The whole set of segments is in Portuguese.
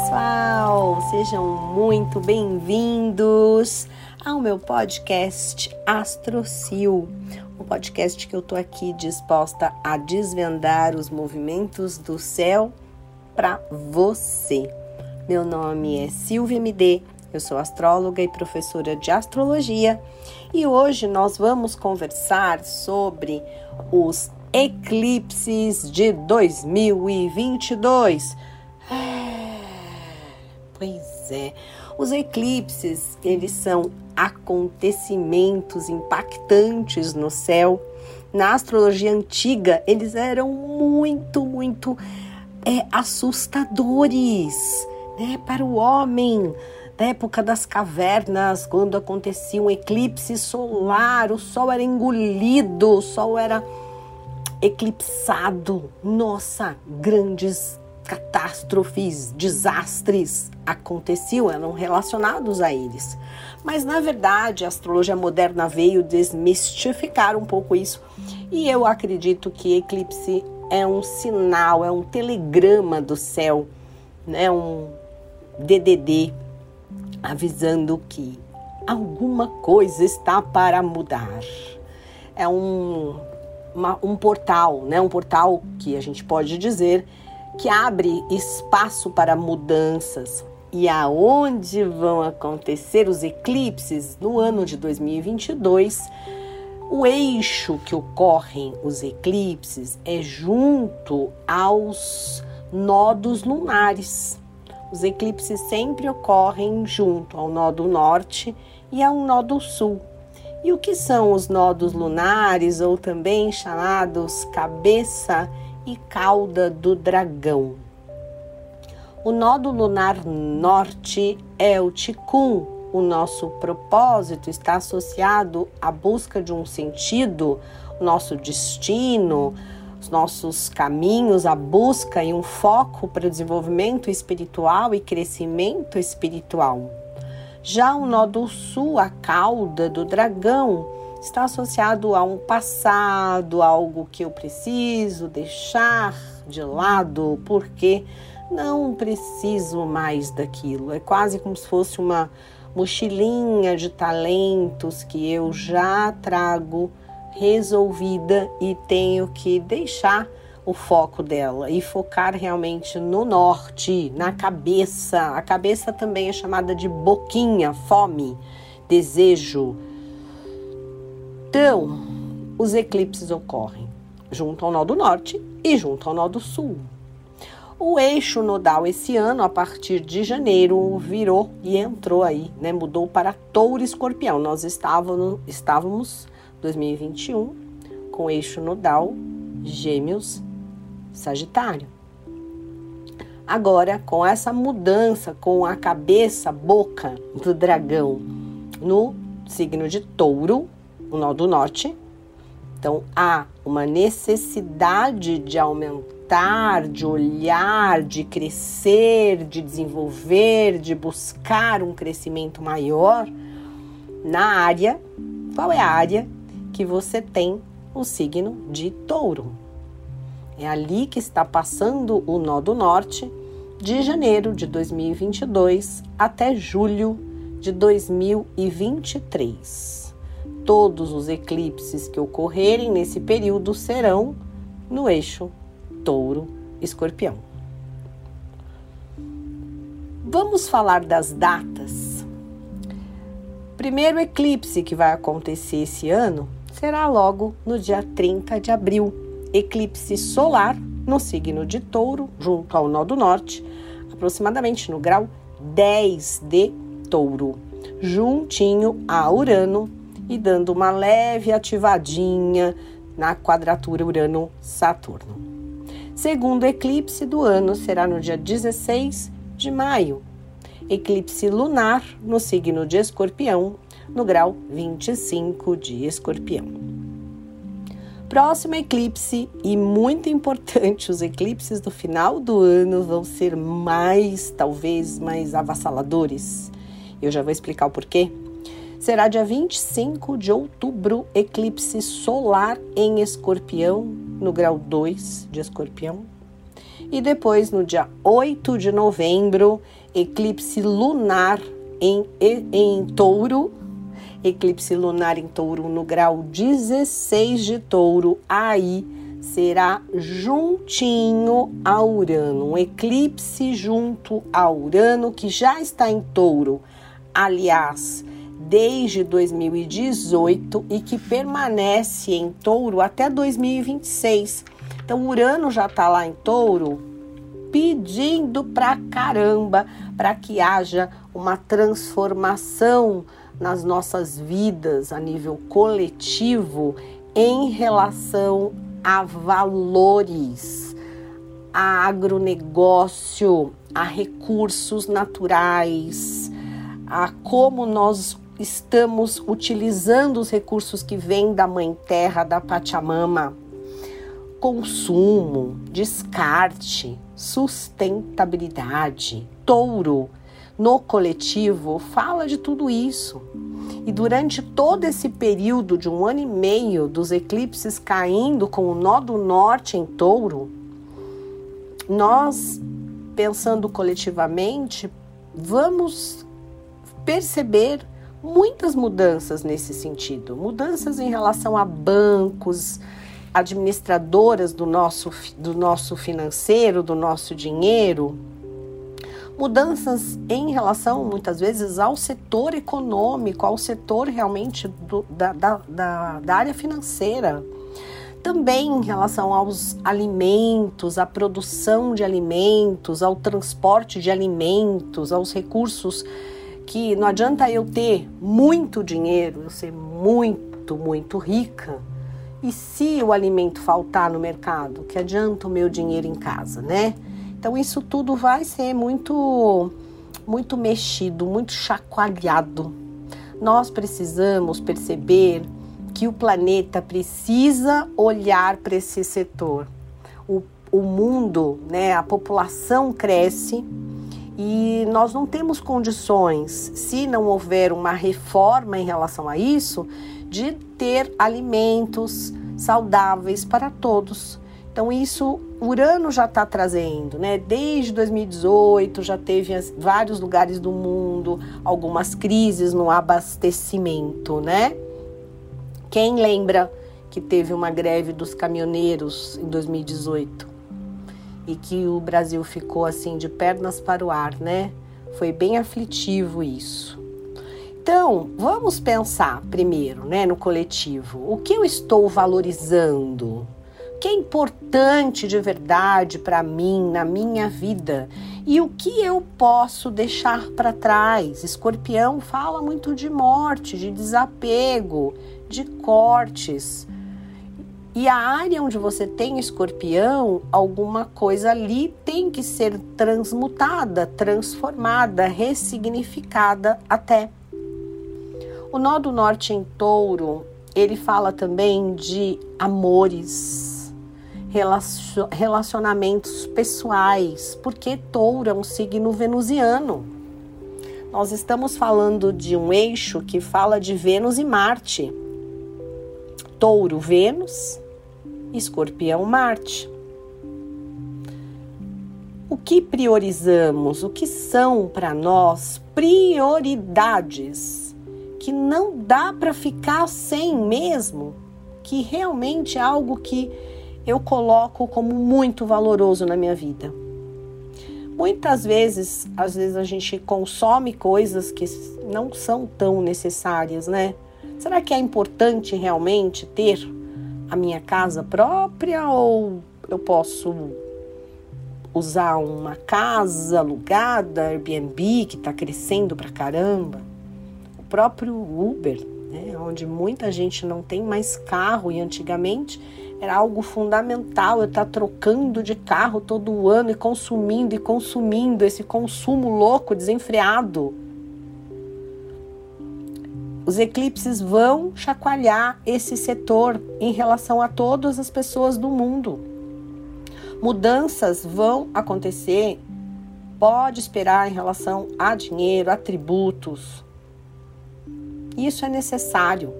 pessoal! Sejam muito bem-vindos ao meu podcast Astrocil, um podcast que eu tô aqui disposta a desvendar os movimentos do céu para você. Meu nome é Silvia MD, eu sou astróloga e professora de astrologia e hoje nós vamos conversar sobre os eclipses de 2022 É. Os eclipses, eles são acontecimentos impactantes no céu. Na astrologia antiga, eles eram muito, muito é, assustadores né, para o homem. Da época das cavernas, quando acontecia um eclipse solar, o sol era engolido, o sol era eclipsado. Nossa, grandes catástrofes, desastres aconteciam, eram relacionados a eles. Mas na verdade, a astrologia moderna veio desmistificar um pouco isso, e eu acredito que eclipse é um sinal, é um telegrama do céu, né, um DDD avisando que alguma coisa está para mudar. É um, uma, um portal, né, um portal que a gente pode dizer que abre espaço para mudanças. E aonde vão acontecer os eclipses no ano de 2022? O eixo que ocorrem os eclipses é junto aos nodos lunares. Os eclipses sempre ocorrem junto ao nodo norte e ao nodo sul. E o que são os nodos lunares, ou também chamados cabeça e cauda do dragão. O nodo lunar norte é o Ticum. O nosso propósito está associado à busca de um sentido, nosso destino, os nossos caminhos, a busca e um foco para o desenvolvimento espiritual e crescimento espiritual. Já o nodo sul, a cauda do dragão, está associado a um passado, algo que eu preciso deixar de lado porque não preciso mais daquilo. É quase como se fosse uma mochilinha de talentos que eu já trago resolvida e tenho que deixar o foco dela e focar realmente no norte, na cabeça. A cabeça também é chamada de boquinha, fome, desejo então, os eclipses ocorrem junto ao nó do norte e junto ao nó do sul. O eixo nodal esse ano, a partir de janeiro, virou e entrou aí, né? Mudou para touro e escorpião. Nós estávamos, estávamos 2021 com eixo nodal gêmeos sagitário. Agora, com essa mudança, com a cabeça, boca do dragão no signo de touro, o nó do norte. Então há uma necessidade de aumentar, de olhar, de crescer, de desenvolver, de buscar um crescimento maior na área. Qual é a área que você tem o signo de touro? É ali que está passando o nó do norte de janeiro de 2022 até julho de 2023 todos os eclipses que ocorrerem nesse período serão no eixo Touro-Escorpião. Vamos falar das datas. Primeiro eclipse que vai acontecer esse ano será logo no dia 30 de abril, eclipse solar no signo de Touro, junto ao nó do norte, aproximadamente no grau 10 de Touro, juntinho a Urano e dando uma leve ativadinha na quadratura Urano-Saturno. Segundo eclipse do ano será no dia 16 de maio. Eclipse lunar no signo de Escorpião, no grau 25 de Escorpião. Próximo eclipse e muito importante, os eclipses do final do ano vão ser mais, talvez, mais avassaladores. Eu já vou explicar o porquê será dia 25 de outubro, eclipse solar em Escorpião, no grau 2 de Escorpião. E depois, no dia 8 de novembro, eclipse lunar em, em touro. Eclipse lunar em touro no grau 16 de touro. Aí será juntinho a Urano, um eclipse junto a Urano que já está em touro. Aliás, desde 2018 e que permanece em touro até 2026. Então, Urano já está lá em touro pedindo pra caramba para que haja uma transformação nas nossas vidas a nível coletivo em relação a valores, a agronegócio, a recursos naturais, a como nós estamos utilizando os recursos que vêm da Mãe Terra, da Pachamama. Consumo, descarte, sustentabilidade. Touro, no coletivo, fala de tudo isso. E durante todo esse período de um ano e meio dos eclipses caindo com o nó do norte em touro, nós, pensando coletivamente, vamos perceber muitas mudanças nesse sentido. Mudanças em relação a bancos, administradoras do nosso, do nosso financeiro, do nosso dinheiro. Mudanças em relação, muitas vezes, ao setor econômico, ao setor realmente do, da, da, da, da área financeira. Também em relação aos alimentos, à produção de alimentos, ao transporte de alimentos, aos recursos que não adianta eu ter muito dinheiro, eu ser muito, muito rica. E se o alimento faltar no mercado, que adianta o meu dinheiro em casa, né? Então isso tudo vai ser muito muito mexido, muito chacoalhado. Nós precisamos perceber que o planeta precisa olhar para esse setor. O, o mundo, né, a população cresce, e nós não temos condições, se não houver uma reforma em relação a isso, de ter alimentos saudáveis para todos. Então, isso Urano já está trazendo, né? Desde 2018 já teve vários lugares do mundo algumas crises no abastecimento, né? Quem lembra que teve uma greve dos caminhoneiros em 2018? E que o Brasil ficou assim de pernas para o ar, né? Foi bem aflitivo isso. Então, vamos pensar primeiro, né, no coletivo. O que eu estou valorizando? O que é importante de verdade para mim, na minha vida? E o que eu posso deixar para trás? Escorpião fala muito de morte, de desapego, de cortes. E a área onde você tem escorpião, alguma coisa ali tem que ser transmutada, transformada, ressignificada até. O nó do norte em touro, ele fala também de amores, relacionamentos pessoais, porque touro é um signo venusiano. Nós estamos falando de um eixo que fala de Vênus e Marte. Touro, Vênus, Escorpião, Marte. O que priorizamos? O que são para nós prioridades que não dá para ficar sem mesmo? Que realmente é algo que eu coloco como muito valoroso na minha vida. Muitas vezes, às vezes a gente consome coisas que não são tão necessárias, né? Será que é importante realmente ter a minha casa própria ou eu posso usar uma casa alugada, Airbnb, que está crescendo pra caramba? O próprio Uber, né, onde muita gente não tem mais carro e antigamente era algo fundamental eu estar tá trocando de carro todo ano e consumindo e consumindo esse consumo louco, desenfreado os eclipses vão chacoalhar esse setor em relação a todas as pessoas do mundo. Mudanças vão acontecer, pode esperar em relação a dinheiro, a tributos. Isso é necessário.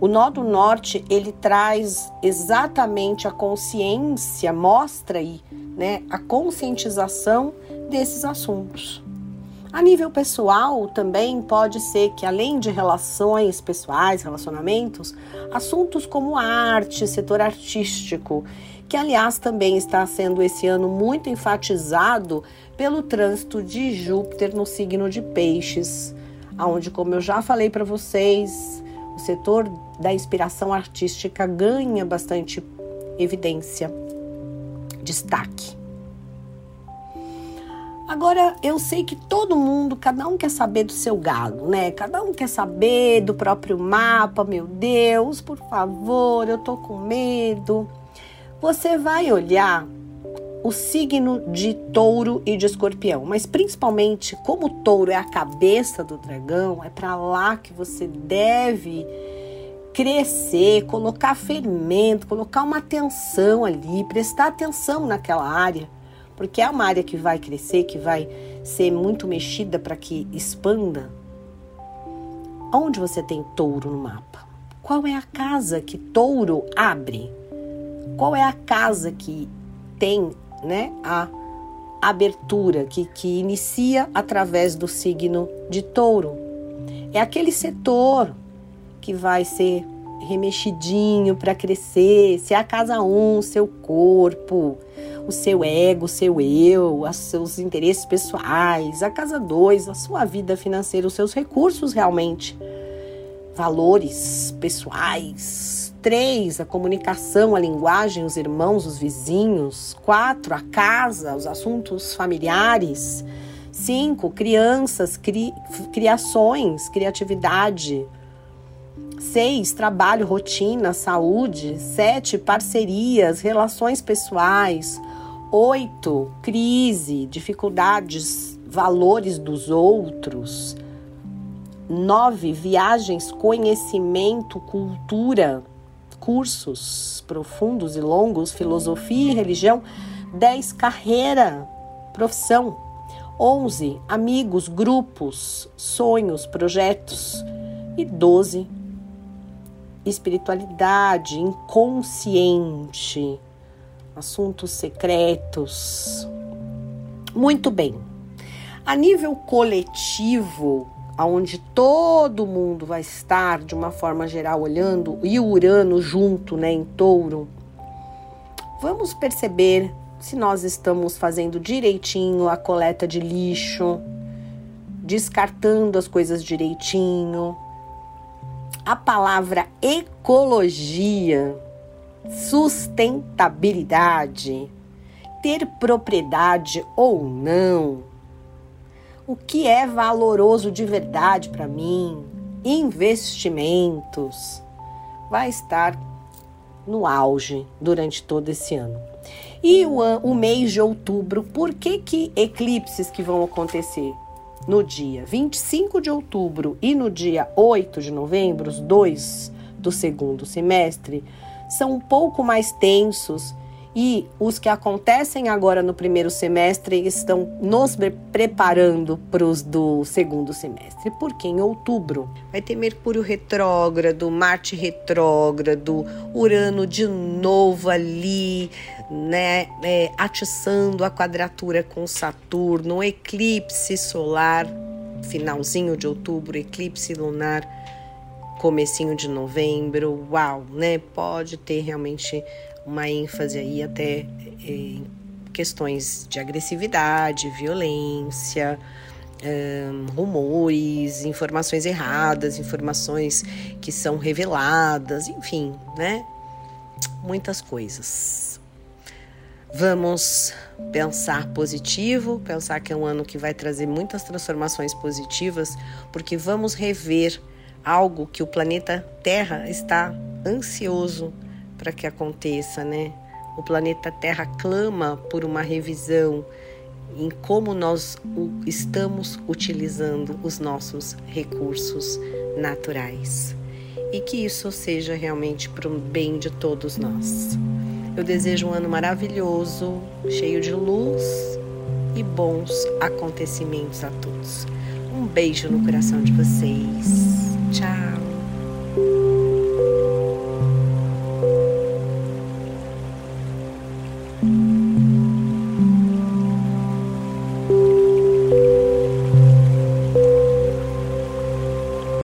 O nó do norte, ele traz exatamente a consciência, mostra aí, né, a conscientização desses assuntos. A nível pessoal, também pode ser que, além de relações pessoais, relacionamentos, assuntos como arte, setor artístico, que aliás também está sendo esse ano muito enfatizado pelo trânsito de Júpiter no signo de Peixes, aonde, como eu já falei para vocês, o setor da inspiração artística ganha bastante evidência, destaque. Agora, eu sei que todo mundo, cada um quer saber do seu galo, né? Cada um quer saber do próprio mapa, meu Deus, por favor, eu tô com medo. Você vai olhar o signo de touro e de escorpião, mas principalmente como o touro é a cabeça do dragão, é para lá que você deve crescer, colocar fermento, colocar uma atenção ali, prestar atenção naquela área, porque é uma área que vai crescer, que vai ser muito mexida para que expanda. Onde você tem touro no mapa? Qual é a casa que touro abre? Qual é a casa que tem né, a abertura, que, que inicia através do signo de touro? É aquele setor que vai ser remexidinho para crescer, se é a casa 1, um, seu corpo, o seu ego, o seu eu, os seus interesses pessoais, a casa 2, a sua vida financeira, os seus recursos realmente, valores pessoais. 3, a comunicação, a linguagem, os irmãos, os vizinhos. 4, a casa, os assuntos familiares. 5, crianças, cri, criações, criatividade. 6. Trabalho, rotina, saúde. 7. Parcerias, relações pessoais. 8. Crise, dificuldades, valores dos outros. 9. Viagens, conhecimento, cultura, cursos profundos e longos, filosofia e religião. 10. Carreira, profissão. 11. Amigos, grupos, sonhos, projetos. E 12 espiritualidade, inconsciente, assuntos secretos. Muito bem. A nível coletivo, aonde todo mundo vai estar de uma forma geral olhando e o Urano junto, né, em Touro. Vamos perceber se nós estamos fazendo direitinho a coleta de lixo, descartando as coisas direitinho, a palavra ecologia, sustentabilidade, ter propriedade ou não, o que é valoroso de verdade para mim, investimentos, vai estar no auge durante todo esse ano. E o, o mês de outubro, por que, que eclipses que vão acontecer? no dia 25 de outubro e no dia 8 de novembro, os dois do segundo semestre, são um pouco mais tensos e os que acontecem agora no primeiro semestre estão nos preparando para os do segundo semestre, porque em outubro vai ter Mercúrio retrógrado, Marte retrógrado, Urano de novo ali, né, é, atiçando a quadratura com Saturno, eclipse solar, finalzinho de outubro, eclipse lunar, comecinho de novembro, uau, né? Pode ter realmente uma ênfase aí até é, em questões de agressividade, violência, um, rumores, informações erradas, informações que são reveladas, enfim, né? Muitas coisas. Vamos pensar positivo, pensar que é um ano que vai trazer muitas transformações positivas, porque vamos rever algo que o planeta Terra está ansioso para que aconteça, né? O planeta Terra clama por uma revisão em como nós estamos utilizando os nossos recursos naturais. E que isso seja realmente para o bem de todos nós. Eu desejo um ano maravilhoso, cheio de luz e bons acontecimentos a todos. Um beijo no coração de vocês. child.